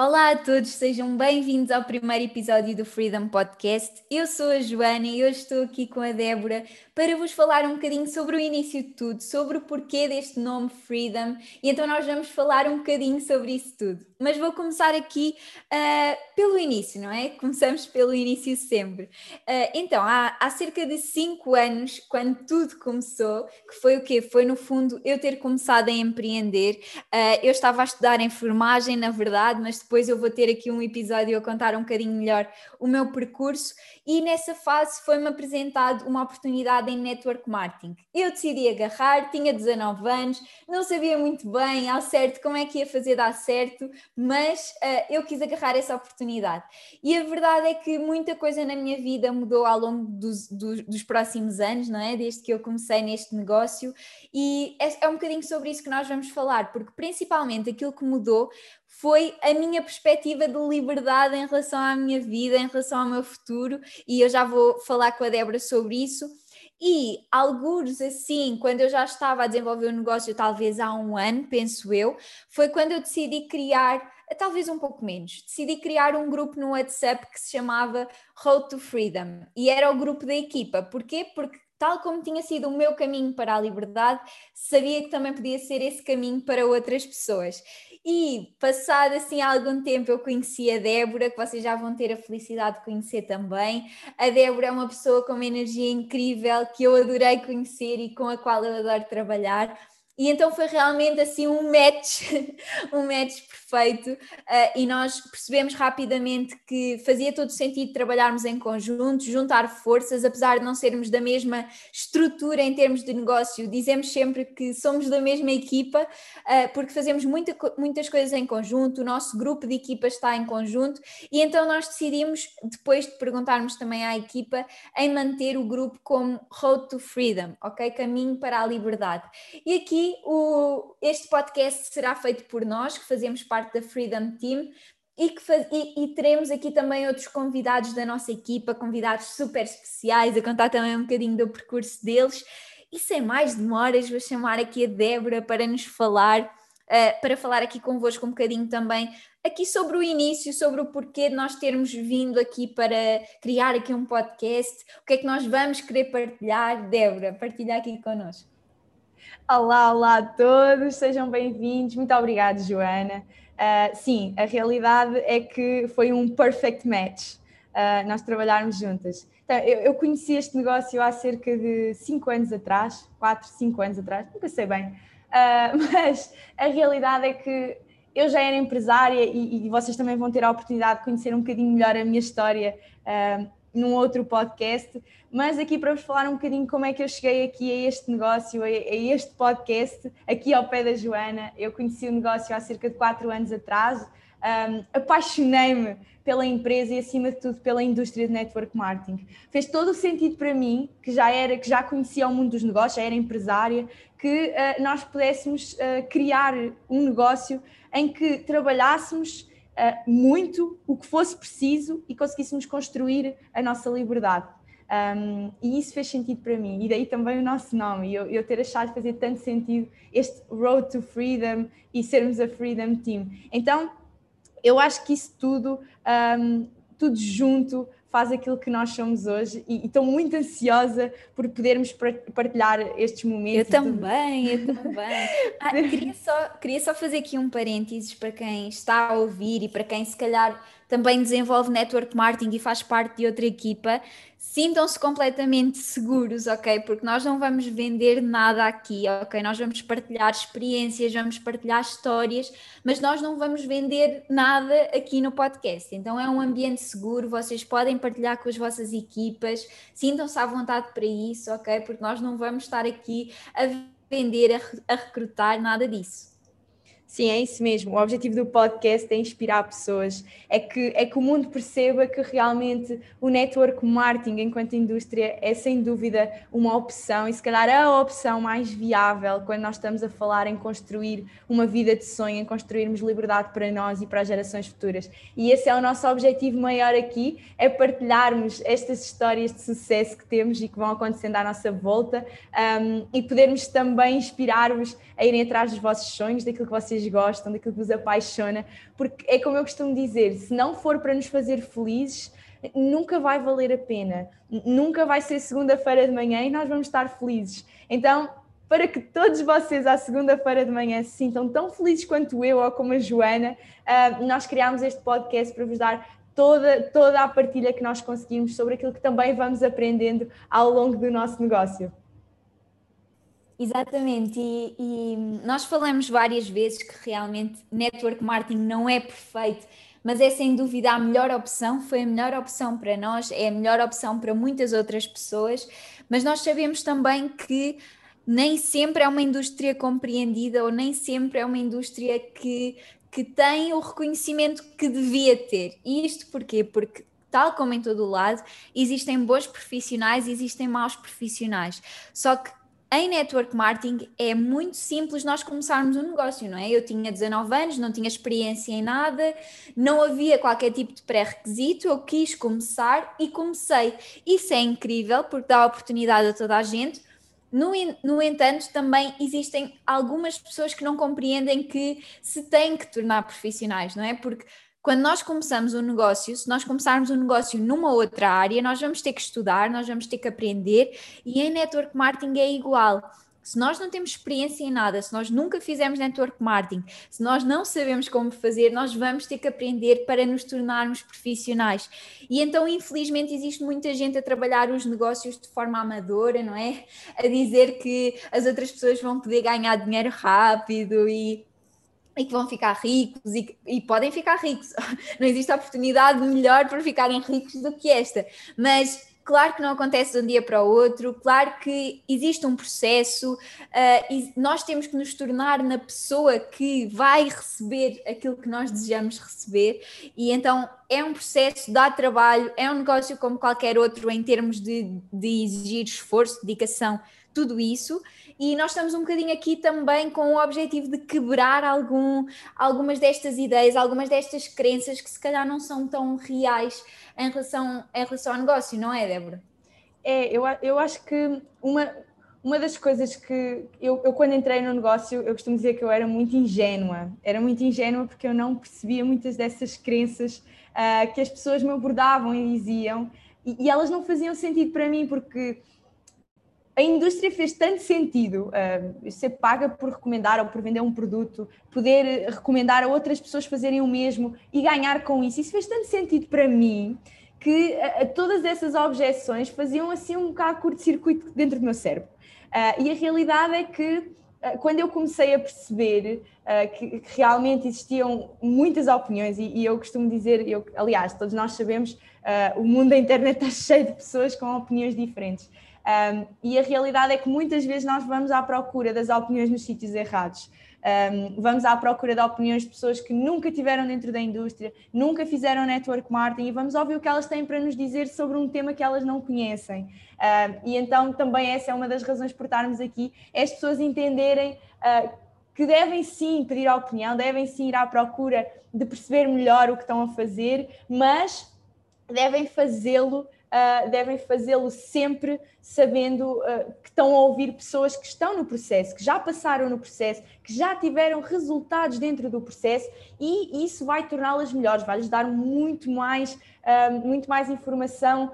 Olá a todos, sejam bem-vindos ao primeiro episódio do Freedom Podcast. Eu sou a Joana e hoje estou aqui com a Débora para vos falar um bocadinho sobre o início de tudo, sobre o porquê deste nome Freedom, e então nós vamos falar um bocadinho sobre isso tudo. Mas vou começar aqui uh, pelo início, não é? Começamos pelo início sempre. Uh, então, há, há cerca de 5 anos, quando tudo começou, que foi o quê? Foi no fundo eu ter começado a empreender. Uh, eu estava a estudar enfermagem, na verdade, mas depois eu vou ter aqui um episódio a contar um bocadinho melhor o meu percurso e nessa fase foi-me apresentado uma oportunidade em network marketing. Eu decidi agarrar, tinha 19 anos, não sabia muito bem ao certo como é que ia fazer dar certo, mas uh, eu quis agarrar essa oportunidade. E a verdade é que muita coisa na minha vida mudou ao longo dos, dos, dos próximos anos, não é? Desde que eu comecei neste negócio, e é, é um bocadinho sobre isso que nós vamos falar, porque principalmente aquilo que mudou foi a minha perspectiva de liberdade em relação à minha vida, em relação ao meu futuro, e eu já vou falar com a Débora sobre isso. E alguns assim, quando eu já estava a desenvolver o negócio, talvez há um ano, penso eu, foi quando eu decidi criar, talvez um pouco menos, decidi criar um grupo no WhatsApp que se chamava Road to Freedom e era o grupo da equipa. Porquê? Porque tal como tinha sido o meu caminho para a liberdade, sabia que também podia ser esse caminho para outras pessoas. E passado assim algum tempo eu conheci a Débora, que vocês já vão ter a felicidade de conhecer também. A Débora é uma pessoa com uma energia incrível que eu adorei conhecer e com a qual eu adoro trabalhar. E então foi realmente assim um match, um match perfeito, uh, e nós percebemos rapidamente que fazia todo sentido trabalharmos em conjunto, juntar forças, apesar de não sermos da mesma estrutura em termos de negócio, dizemos sempre que somos da mesma equipa, uh, porque fazemos muita, muitas coisas em conjunto, o nosso grupo de equipa está em conjunto, e então nós decidimos, depois de perguntarmos também à equipa, em manter o grupo como Road to Freedom, ok? Caminho para a liberdade. E aqui o, este podcast será feito por nós, que fazemos parte da Freedom Team, e, que faz, e, e, teremos aqui também outros convidados da nossa equipa, convidados super especiais, a contar também um bocadinho do percurso deles. E sem mais demoras, vou chamar aqui a Débora para nos falar, uh, para falar aqui convosco um bocadinho também aqui sobre o início, sobre o porquê de nós termos vindo aqui para criar aqui um podcast, o que é que nós vamos querer partilhar. Débora, partilha aqui connosco. Olá, olá a todos, sejam bem-vindos. Muito obrigada, Joana. Uh, sim, a realidade é que foi um perfect match uh, nós trabalharmos juntas. Então, eu, eu, conheci este negócio há cerca de 5 anos atrás, 4, 5 anos atrás, nunca sei bem, uh, mas a realidade é que eu já era empresária e, e, vocês também vão ter a oportunidade de conhecer um bocadinho melhor a minha história num outro podcast, mas aqui para vos falar um bocadinho como é que eu cheguei aqui a este negócio, a, este podcast, aqui ao pé da Joana. Eu conheci o negócio há cerca de quatro anos atrás, um, apaixonei-me pela empresa e acima de tudo pela indústria de network marketing. Fez todo o sentido para mim, que já era, que já conhecia o mundo dos negócios, já era empresária, que uh, nós pudéssemos uh, criar um negócio em que trabalhássemos uh, muito o que fosse preciso e conseguíssemos construir a nossa liberdade. Um, e isso fez sentido para mim, e daí também o nosso nome, e eu, eu ter achado fazer tanto sentido este Road to Freedom e sermos a Freedom Team. Então, eu acho que isso tudo, um, tudo junto, faz aquilo que nós somos hoje e, estou muito ansiosa por podermos partilhar estes momentos. Eu também, eu também. Ah, queria, só, queria só fazer aqui um parênteses para quem está a ouvir e para quem se calhar também desenvolve network marketing e faz parte de outra equipa, sintam-se completamente seguros, ok? Porque nós não vamos vender nada aqui, ok? Nós vamos partilhar experiências, vamos partilhar histórias, mas nós não vamos vender nada aqui no podcast. Então é um ambiente seguro, vocês podem partilhar com as vossas equipas, sintam-se à vontade para isso, ok? Porque nós não vamos estar aqui a vender, a, recrutar, nada disso. Sim, é isso mesmo. O objetivo do podcast é inspirar pessoas, é que, é que o mundo perceba que realmente o network marketing enquanto indústria é sem dúvida uma opção e se calhar a opção mais viável quando nós estamos a falar em construir uma vida de sonho, em construirmos liberdade para nós e para as gerações futuras. E esse é o nosso objetivo maior aqui, é partilharmos estas histórias de sucesso que temos e que vão acontecendo à nossa volta um, e podermos também inspirar-vos a irem atrás dos vossos sonhos, daquilo que vocês vocês gostam, daquilo que vos apaixona, porque é como eu costumo dizer: se não for para nos fazer felizes, nunca vai valer a pena, nunca vai ser segunda-feira de manhã e nós vamos estar felizes. Então, para que todos vocês à segunda-feira de manhã se sintam tão felizes quanto eu ou como a Joana, uh, nós criámos este podcast para vos dar toda, toda a partilha que nós conseguimos sobre aquilo que também vamos aprendendo ao longo do nosso negócio. Exatamente, e, e, nós falamos várias vezes que realmente network marketing não é perfeito, mas é sem dúvida a melhor opção, foi a melhor opção para nós, é a melhor opção para muitas outras pessoas, mas nós sabemos também que nem sempre é uma indústria compreendida ou nem sempre é uma indústria que, que tem o reconhecimento que devia ter. E isto porquê? Porque tal como em todo o lado, existem bons profissionais existem maus profissionais. Só que em network marketing é muito simples nós começarmos um negócio, não é? Eu tinha 19 anos, não tinha experiência em nada, não havia qualquer tipo de pré-requisito, eu quis começar e comecei. Isso é incrível porque dá oportunidade a toda a gente, no, no, entanto, também existem algumas pessoas que não compreendem que se têm que tornar profissionais, não é? Porque quando nós começamos um negócio, se nós começarmos um negócio numa outra área, nós vamos ter que estudar, nós vamos ter que aprender, e em network marketing é igual. Se nós não temos experiência em nada, se nós nunca fizemos network marketing, se nós não sabemos como fazer, nós vamos ter que aprender para nos tornarmos profissionais. E então, infelizmente, existe muita gente a trabalhar os negócios de forma amadora, não é? A dizer que as outras pessoas vão poder ganhar dinheiro rápido e e que vão ficar ricos e, e, podem ficar ricos. Não existe oportunidade melhor para ficarem ricos do que esta. Mas Claro que não acontece de um dia para o outro, claro que existe um processo, uh, e nós temos que nos tornar na pessoa que vai receber aquilo que nós desejamos receber, e então é um processo, dá trabalho, é um negócio como qualquer outro em termos de, de exigir esforço, dedicação, tudo isso, e nós estamos um bocadinho aqui também com o objetivo de quebrar algum, algumas destas ideias, algumas destas crenças que se calhar não são tão reais em relação, em relação ao negócio, não é, Débora? É, eu, eu acho que uma, uma das coisas que eu, eu, quando entrei no negócio, eu costumo dizer que eu era muito ingênua. Era muito ingênua porque eu não percebia muitas dessas crenças uh, que as pessoas me abordavam e diziam, e, e, elas não faziam sentido para mim, porque a indústria fez tanto sentido uh, ser paga por recomendar ou por vender um produto, poder recomendar a outras pessoas fazerem o mesmo e ganhar com isso. Isso fez tanto sentido para mim que uh, todas essas objeções faziam assim um bocado curto-circuito dentro do meu cérebro. Uh, e a realidade é que quando eu comecei a perceber que, que, realmente existiam muitas opiniões, e, e eu costumo dizer, eu, aliás, todos nós sabemos, o mundo da internet está cheio de pessoas com opiniões diferentes. Um, e a realidade é que muitas vezes nós vamos à procura das opiniões nos sítios errados. Um, vamos à procura de opiniões de pessoas que nunca tiveram dentro da indústria, nunca fizeram network marketing e vamos ouvir o que elas têm para nos dizer sobre um tema que elas não conhecem. Um, e então também essa é uma das razões por estarmos aqui, é as pessoas entenderem uh, que devem sim pedir a opinião, devem sim ir à procura de perceber melhor o que estão a fazer, mas devem fazê-lo uh, devem fazê-lo sempre sabendo uh, que estão a ouvir pessoas que estão no processo, que já passaram no processo, que já tiveram resultados dentro do processo e isso vai torná-las melhores, vai-lhes dar muito mais, uh, muito mais informação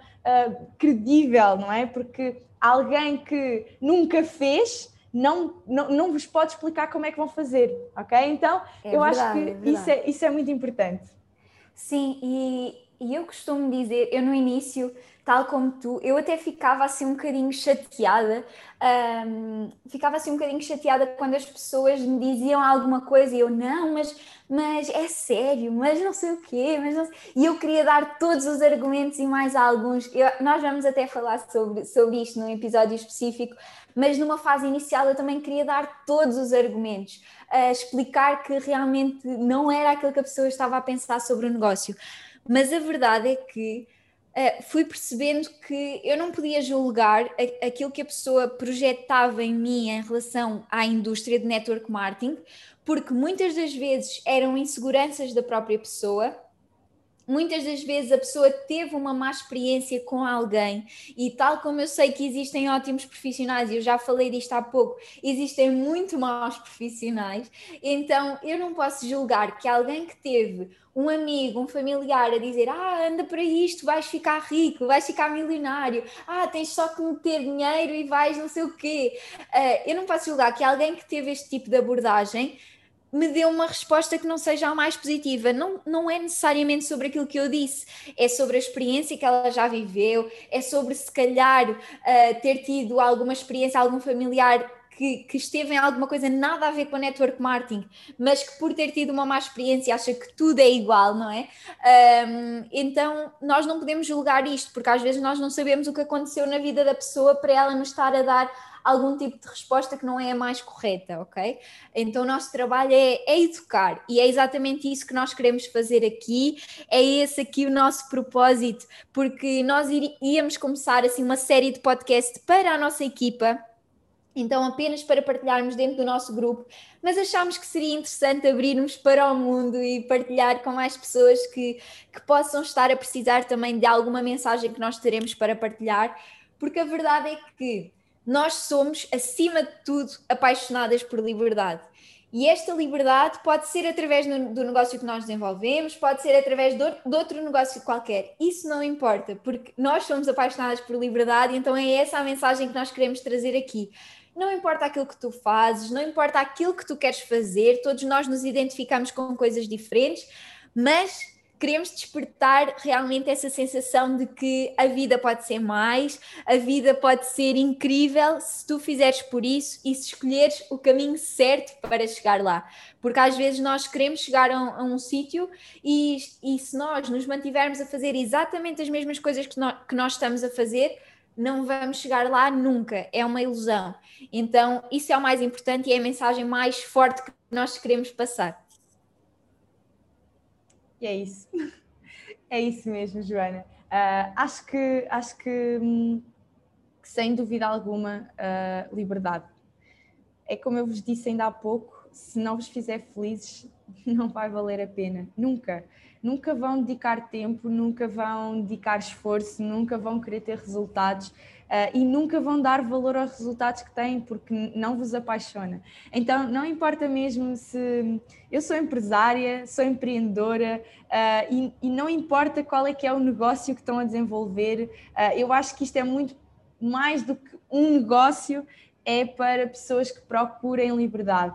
credível, não é? Porque alguém que nunca fez não, não, não vos pode explicar como é que vão fazer, ok? Então, é eu verdade, acho que é isso, é, isso é muito importante. Sim, e, e eu costumo dizer, eu no início, tal como tu, eu até ficava assim um bocadinho chateada, um, ficava assim um bocadinho chateada quando as pessoas me diziam alguma coisa e eu, não, mas, mas é sério, mas não sei o quê, mas não e eu queria dar todos os argumentos e mais alguns. Eu, nós vamos até falar sobre, sobre isto num episódio específico, mas numa fase inicial eu também queria dar todos os argumentos, uh, explicar que realmente não era aquilo que a pessoa estava a pensar sobre o negócio. Mas a verdade é que uh, fui percebendo que eu não podia julgar a, aquilo que a pessoa projetava em mim em relação à indústria de network marketing, porque muitas das vezes eram inseguranças da própria pessoa Muitas das vezes a pessoa teve uma má experiência com alguém, e tal como eu sei que existem ótimos profissionais, e eu já falei disto há pouco, existem muito maus profissionais, então eu não posso julgar que alguém que teve um amigo, um familiar a dizer: Ah, anda para isto, vais ficar rico, vais ficar milionário, ah, tens só que meter dinheiro e vais não sei o quê. Uh, eu não posso julgar que alguém que teve este tipo de abordagem me deu uma resposta que não seja a mais positiva. Não, não é necessariamente sobre aquilo que eu disse, é sobre a experiência que ela já viveu, é sobre se calhar uh, ter tido alguma experiência, algum familiar que, que, esteve em alguma coisa nada a ver com network marketing, mas que por ter tido uma má experiência acha que tudo é igual, não é? Um, então nós não podemos julgar isto, porque às vezes nós não sabemos o que aconteceu na vida da pessoa para ela nos estar a dar algum tipo de resposta que não é a mais correta, ok? Então o nosso trabalho é, é educar e é exatamente isso que nós queremos fazer aqui, é esse aqui o nosso propósito, porque nós íamos começar assim uma série de podcast para a nossa equipa então apenas para partilharmos dentro do nosso grupo, mas achámos que seria interessante abrirmos para o mundo e partilhar com mais pessoas que, que possam estar a precisar também de alguma mensagem que nós teremos para partilhar, porque a verdade é que nós somos, acima de tudo, apaixonadas por liberdade. E esta liberdade pode ser através do negócio que nós desenvolvemos, pode ser através de outro negócio qualquer. Isso não importa, porque nós somos apaixonadas por liberdade, então é essa a mensagem que nós queremos trazer aqui. Não importa aquilo que tu fazes, não importa aquilo que tu queres fazer, todos nós nos identificamos com coisas diferentes, mas queremos despertar realmente essa sensação de que a vida pode ser mais, a vida pode ser incrível se tu fizeres por isso e se escolheres o caminho certo para chegar lá. Porque às vezes nós queremos chegar a um, a um sítio e, e se nós nos mantivermos a fazer exatamente as mesmas coisas que, no, que nós estamos a fazer, não vamos chegar lá nunca, é uma ilusão. Então, isso é o mais importante e é a mensagem mais forte que nós queremos passar. E é isso. É isso mesmo, Joana. Uh, acho que, acho que, hum, que, sem dúvida alguma, uh, liberdade. É como eu vos disse ainda há pouco: se não vos fizer felizes, não vai valer a pena. Nunca. Nunca vão dedicar tempo, nunca vão dedicar esforço, nunca vão querer ter resultados uh, e nunca vão dar valor aos resultados que têm porque não vos apaixona. Então, não importa mesmo se eu sou empresária, sou empreendedora uh, e, e, não importa qual é que é o negócio que estão a desenvolver, uh, eu acho que isto é muito mais do que um negócio, é para pessoas que procurem liberdade.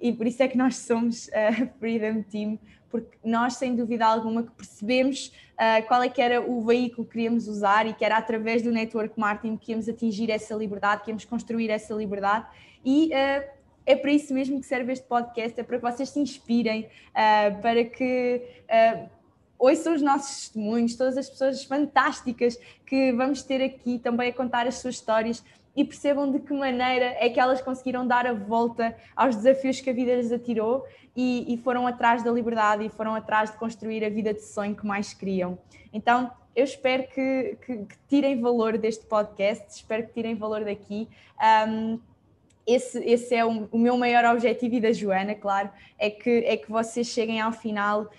e por isso é que nós somos a Freedom Team, porque nós, sem dúvida alguma, que percebemos uh, qual é que era o veículo que queríamos usar e que era através do network marketing que íamos atingir essa liberdade, que íamos construir essa liberdade. E uh, é para isso mesmo que serve este podcast, é para que vocês se inspirem, uh, para que ouçam os nossos testemunhos, todas as pessoas fantásticas que vamos ter aqui também a contar as suas histórias e percebam de que maneira é que elas conseguiram dar a volta aos desafios que a vida lhes atirou e, e, foram atrás da liberdade e foram atrás de construir a vida de sonho que mais queriam. Então, eu espero que, que, que tirem valor deste podcast, espero que tirem valor daqui. Um, esse, esse é o, o, meu maior objetivo e da Joana, claro, é que, é que vocês cheguem ao final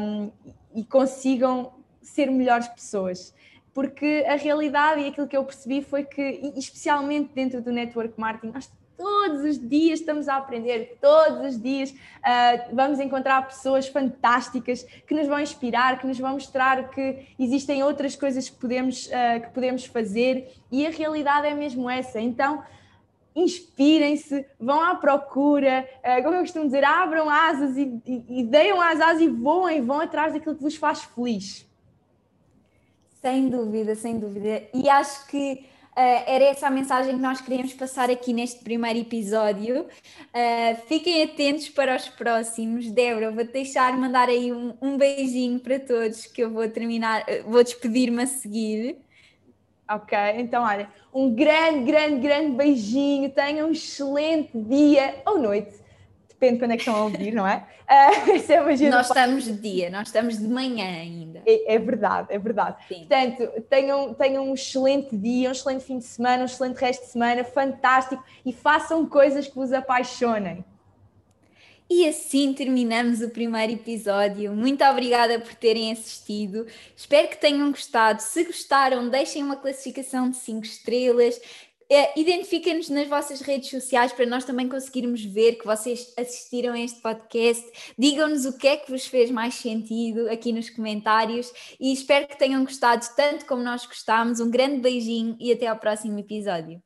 um, e consigam ser melhores pessoas porque a realidade e aquilo que eu percebi foi que, especialmente dentro do network marketing, nós todos os dias estamos a aprender, todos os dias uh, vamos encontrar pessoas fantásticas que nos vão inspirar, que nos vão mostrar que existem outras coisas que podemos, uh, que podemos fazer e a realidade é mesmo essa. Então, inspirem-se, vão à procura, uh, como eu costumo dizer, abram asas e, e, e deem as asas e voem, vão atrás daquilo que vos faz feliz. Sem dúvida, sem dúvida. E acho que Uh, era essa a mensagem que nós queríamos passar aqui neste primeiro episódio. Uh, fiquem atentos para os próximos. Débora, vou deixar mandar aí um, um, beijinho para todos que eu vou terminar, uh, vou despedir-me a seguir. Ok, então olha, um grande, grande, grande beijinho. Tenham um excelente dia ou noite depende quando é que estão a ouvir, não é? Uh, é nós estamos de dia, nós estamos de manhã ainda. É, é verdade, é verdade. Sim. Portanto, tenham, tenham um excelente dia, um excelente fim de semana, um excelente resto de semana, fantástico e façam coisas que vos apaixonem. E assim terminamos o primeiro episódio. Muito obrigada por terem assistido. Espero que tenham gostado. Se gostaram, deixem uma classificação de 5 estrelas. É, Identifiquem-nos nas vossas redes sociais para nós também conseguirmos ver que vocês assistiram a este podcast. Digam-nos o que é que vos fez mais sentido aqui nos comentários e espero que tenham gostado tanto como nós gostámos. Um grande beijinho e até ao próximo episódio.